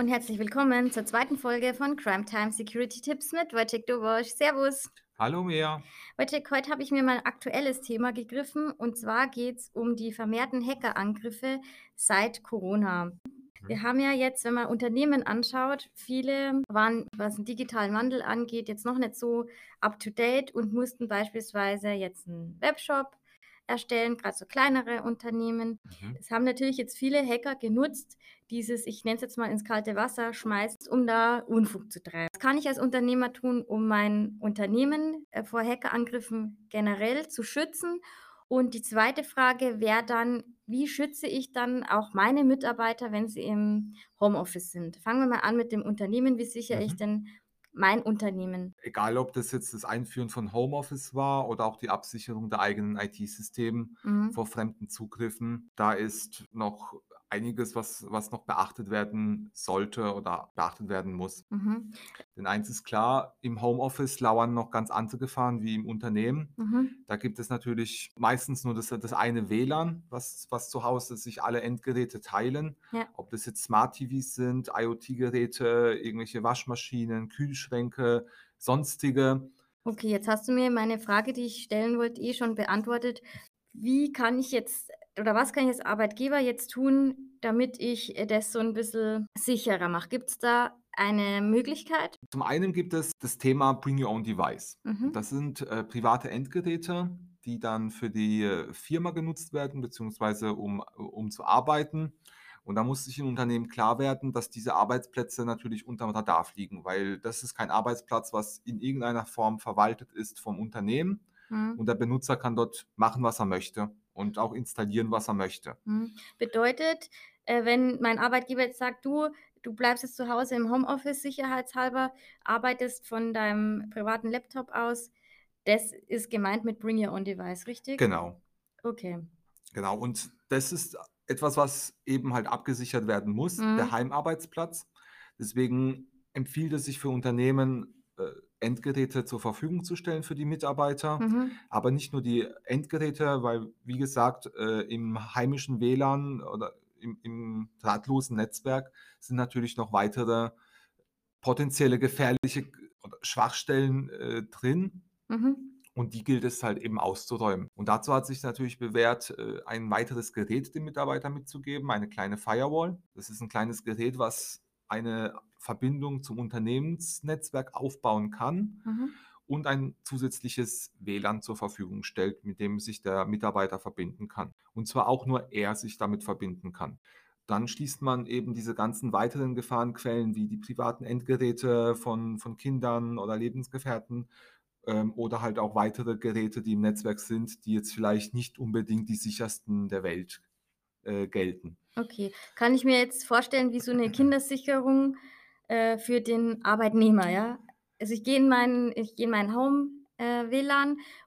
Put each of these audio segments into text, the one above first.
und herzlich willkommen zur zweiten Folge von Crime Time Security Tipps mit Wojciech Dobosch. Servus. Hallo Mea. Wojciech, heute habe ich mir mal ein aktuelles Thema gegriffen und zwar geht es um die vermehrten Hackerangriffe seit Corona. Wir Mhm. haben ja jetzt, wenn man Unternehmen anschaut, viele waren, was den digitalen Wandel angeht, jetzt noch nicht so up-to-date und mussten beispielsweise jetzt einen Webshop erstellen, gerade so kleinere Unternehmen. Mhm. Das haben natürlich jetzt viele Hacker genutzt, dieses, ich nenne es jetzt mal ins kalte Wasser schmeißt, um da Unfug zu treiben. Was kann ich als Unternehmer tun, um mein Unternehmen äh, vor Hackerangriffen generell zu schützen? Und die zweite Frage wäre dann, wie schütze ich dann auch meine Mitarbeiter, wenn sie im Homeoffice sind? Fangen wir mal an mit dem Unternehmen. Wie sichere ich Mhm. denn mein Unternehmen? Egal, ob das jetzt das Einführen von Homeoffice war oder auch die Absicherung der eigenen IT-Systeme Mhm. vor fremden Zugriffen, da ist noch einiges, was, was noch beachtet werden sollte oder beachtet werden muss. Mhm. Denn eins ist klar, im Homeoffice lauern noch ganz andere Gefahren wie im Unternehmen. Mhm. Da gibt es natürlich meistens nur das, das eine WLAN, was, was zu Hause sich alle Endgeräte teilen. Ja. Ob das jetzt Smart TVs sind, IoT-Geräte, irgendwelche Waschmaschinen, Kühlschränke, sonstige. Okay, jetzt hast du mir meine Frage, die ich stellen wollte, eh schon beantwortet. Wie kann ich jetzt oder was kann ich als Arbeitgeber jetzt tun, damit ich äh, das so ein bisschen sicherer mache? Gibt es da eine Möglichkeit? Zum einen gibt es das Thema Bring Your Own Device. Mhm. Das sind äh, private Endgeräte, die dann für die äh, Firma genutzt werden, beziehungsweise um, um zu arbeiten. Und da muss sich im Unternehmen klar werden, dass diese Arbeitsplätze natürlich unterm Radar fliegen, weil das ist kein Arbeitsplatz, was in irgendeiner Form verwaltet ist vom Unternehmen. Mhm. Und der Benutzer kann dort machen, was er möchte und auch installieren, was er möchte. Mhm. Bedeutet, äh, wenn mein Arbeitgeber jetzt sagt: „Du, du bleibst jetzt zu Hause im Homeoffice sicherheitshalber, arbeitest von deinem privaten Laptop aus“, das ist gemeint mit Bring Your Own Device, richtig? Genau. Okay. Genau, und das ist etwas, was eben halt abgesichert werden muss, Mhm. der Heimarbeitsplatz. Deswegen empfiehlt es sich für Unternehmen, äh, Endgeräte zur Verfügung zu stellen für die Mitarbeiter. Mhm. Aber nicht nur die Endgeräte, weil, wie gesagt, äh, im heimischen WLAN oder im, im drahtlosen Netzwerk sind natürlich noch weitere potenzielle gefährliche Schwachstellen äh, drin. Mhm. Und die gilt es halt eben auszuräumen. Und dazu hat sich natürlich bewährt, äh, ein weiteres Gerät dem Mitarbeiter mitzugeben, eine kleine Firewall. Das ist ein kleines Gerät, was eine Verbindung zum Unternehmensnetzwerk aufbauen kann Mhm. und ein zusätzliches WLAN zur Verfügung stellt, mit dem sich der Mitarbeiter verbinden kann. Und zwar auch nur er sich damit verbinden kann. Dann schließt man eben diese ganzen weiteren Gefahrenquellen wie die privaten Endgeräte von, von Kindern oder Lebensgefährten ähm, oder halt auch weitere Geräte, die im Netzwerk sind, die jetzt vielleicht nicht unbedingt die sichersten der Welt äh, gelten. Okay. Kann ich mir jetzt vorstellen wie so 'ne Kindersicherung, äh, für den Arbeitnehmer, ja? Also, ich gehe in mein ich gehe in mein Home, äh,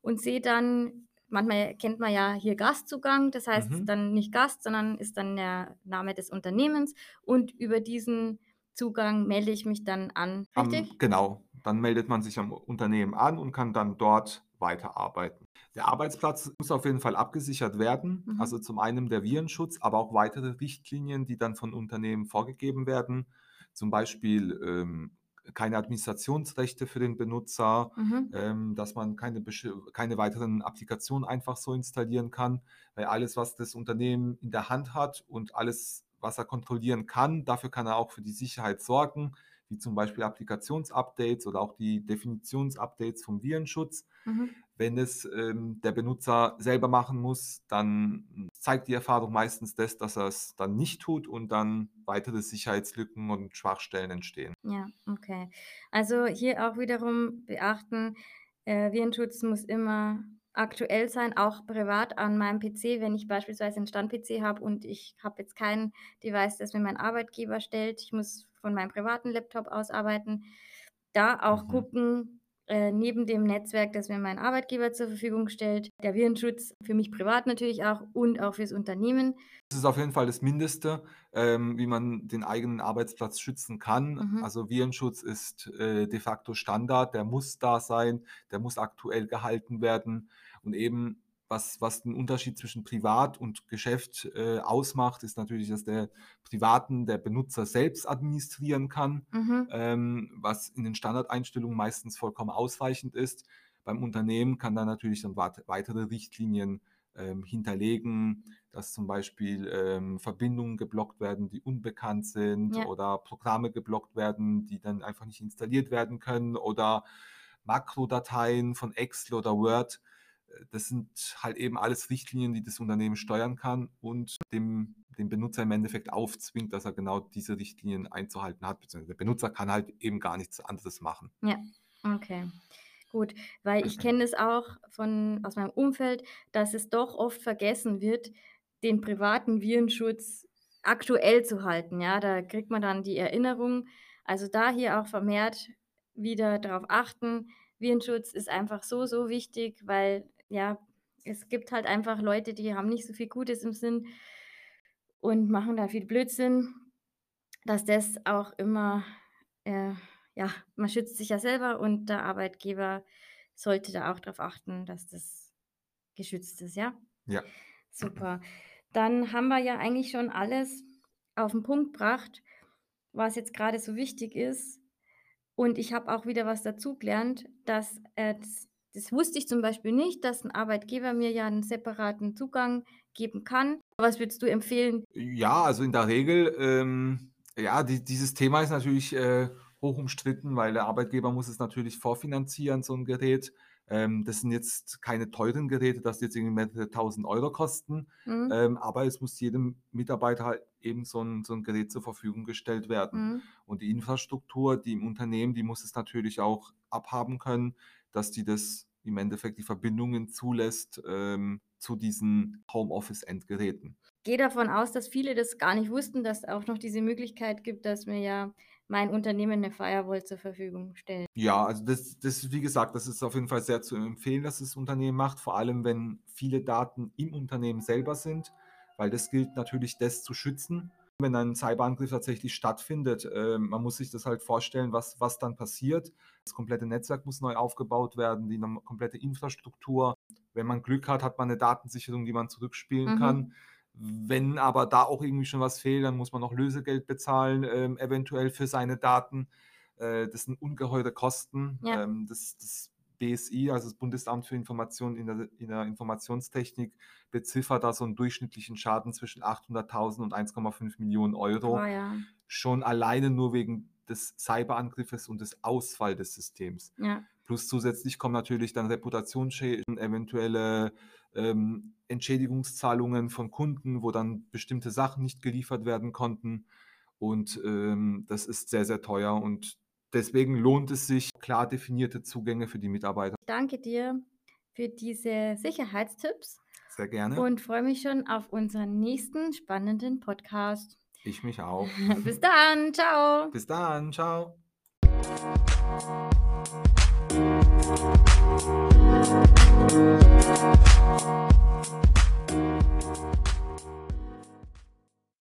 und sehe dann manchmal kennt man ja hier Gastzugang, das heißt Mhm. dann nicht Gast, sondern ist dann der Name des Unternehmens und über diesen Zugang melde ich mich dann an, richtig? genau, dann meldet man sich am Unternehmen an und kann dann dort weiterarbeiten. Der Arbeitsplatz muss auf jeden Fall abgesichert werden. Mhm. Also zum einen der Virenschutz, aber auch weitere Richtlinien, die dann von Unternehmen vorgegeben werden. Zum Beispiel ähm, keine Administrationsrechte für den Benutzer, Mhm. ähm, dass man keine, keine weiteren Applikationen einfach so installieren kann, weil alles, was das Unternehmen in der Hand hat und alles, was er kontrollieren kann, dafür kann er auch für die Sicherheit sorgen, wie zum Beispiel Applikationsupdates oder auch die Definitionsupdates vom Virenschutz. Mhm. Wenn es ähm, der Benutzer selber machen muss, dann zeigt die Erfahrung meistens das, dass er es dann nicht tut und dann weitere Sicherheitslücken und Schwachstellen entstehen. Ja, okay. Also, hier auch wiederum beachten, äh, Virenschutz muss immer aktuell sein, auch privat an meinem PC. Wenn ich beispielsweise 'n Stand-PC habe und ich habe jetzt kein Device, das mir mein Arbeitgeber stellt, ich muss von meinem privaten Laptop aus arbeiten, da auch Mhm. gucken, äh, neben dem Netzwerk, das mir mein Arbeitgeber zur Verfügung stellt, der Virenschutz für mich privat natürlich auch und auch fürs Unternehmen. Das ist auf jeden Fall das Mindeste, ähm, wie man den eigenen Arbeitsplatz schützen kann. Mhm. Also Virenschutz ist äh, de facto Standard, der muss da sein, der muss aktuell gehalten werden. Und eben was, was den Unterschied zwischen Privat und Geschäft äh, ausmacht, ist natürlich, dass der Privaten der Benutzer selbst administrieren kann, Mhm. ähm, was in den Standardeinstellungen meistens vollkommen ausreichend ist. Beim Unternehmen kann dann natürlich dann weit- weitere Richtlinien ähm, hinterlegen, dass zum Beispiel ähm, Verbindungen geblockt werden, die unbekannt sind Ja. oder Programme geblockt werden, die dann einfach nicht installiert werden können oder Makrodateien von Excel oder Word. Das sind halt eben alles Richtlinien, die das Unternehmen steuern kann und dem, dem Benutzer im Endeffekt aufzwingt, dass er genau diese Richtlinien einzuhalten hat. Beziehungsweise der Benutzer kann halt eben gar nichts anderes machen. Ja, okay. Gut, weil ich kenne es auch von aus meinem Umfeld, dass es doch oft vergessen wird, den privaten Virenschutz aktuell zu halten, ja? Da kriegt man dann die Erinnerung. Also, da hier auch vermehrt wieder darauf achten. Virenschutz ist einfach so, so wichtig, weil, ja, es gibt halt einfach Leute, die haben nicht so viel Gutes im Sinn und machen da viel Blödsinn. Dass das auch immer äh, ja, man schützt sich ja selber und der Arbeitgeber sollte da auch drauf achten, dass das geschützt ist, ja? Ja. Super. Dann haben wir ja eigentlich schon alles auf 'n Punkt gebracht, was jetzt grade so wichtig ist. Und ich habe auch wieder was dazugelernt, dass, äh, das wusste ich zum Beispiel nicht, dass 'n Arbeitgeber mir ja 'n separaten Zugang geben kann. Was würdest du empfehlen? Ja, also in der Regel, ähm, ja, die, dieses Thema ist natürlich äh, hoch umstritten, weil der Arbeitgeber muss es natürlich vorfinanzieren, so ein Gerät. Ähm, das sind jetzt keine teuren Geräte, das jetzt irgendwie mehrere tausend Euro kosten, Mhm. ähm, aber es muss jedem Mitarbeiter halt eben so ein, so ein Gerät zur Verfügung gestellt werden. Mhm. Und die Infrastruktur, die im Unternehmen, die muss es natürlich auch abhaben können, dass die das im Endeffekt die Verbindungen zulässt ähm, zu diesen Homeoffice-Endgeräten. Gehe davon aus, dass viele das gar nicht wussten, dass auch noch diese Möglichkeit gibt, dass mir ja mein Unternehmen 'ne Firewall zur Verfügung stellt. Ja, also das das wie gesagt, das ist auf jeden Fall sehr zu empfehlen, dass das Unternehmen macht, vor allem wenn viele Daten im Unternehmen selber sind, weil das gilt natürlich, das zu schützen. Wenn ein Cyberangriff tatsächlich stattfindet, ähm, man muss sich das halt vorstellen, was was dann passiert. Das komplette Netzwerk muss neu aufgebaut werden, die komplette Infrastruktur. Wenn man Glück hat, hat man 'ne Datensicherung, die man zurückspielen Mhm. kann. Wenn aber da auch irgendwie schon was fehlt, dann muss man noch Lösegeld bezahlen, ähm, eventuell für seine Daten. Äh, das sind ungeheure Kosten. Ja. Ähm, das das BSI, also das Bundesamt für Information in der in der Informationstechnik, beziffert da so 'n durchschnittlichen Schaden zwischen 800.000 und 1,5 Millionen Euro. Oh ja. Schon alleine nur wegen des Cyberangriffes und des Ausfall des Systems. Ja. Plus zusätzlich kommen natürlich dann Reputationsschäden, eventuelle, ähm, Entschädigungszahlungen von Kunden, wo dann bestimmte Sachen nicht geliefert werden konnten. Und, ähm, das ist sehr, sehr teuer und Deswegen lohnt es sich, klar definierte Zugänge für die Mitarbeiter. Ich danke dir für diese Sicherheitstipps. Sehr gerne. Und freue mich schon auf unseren nächsten spannenden Podcast. Ich mich auch. Bis dann, ciao. Bis dann, ciao. Thank you.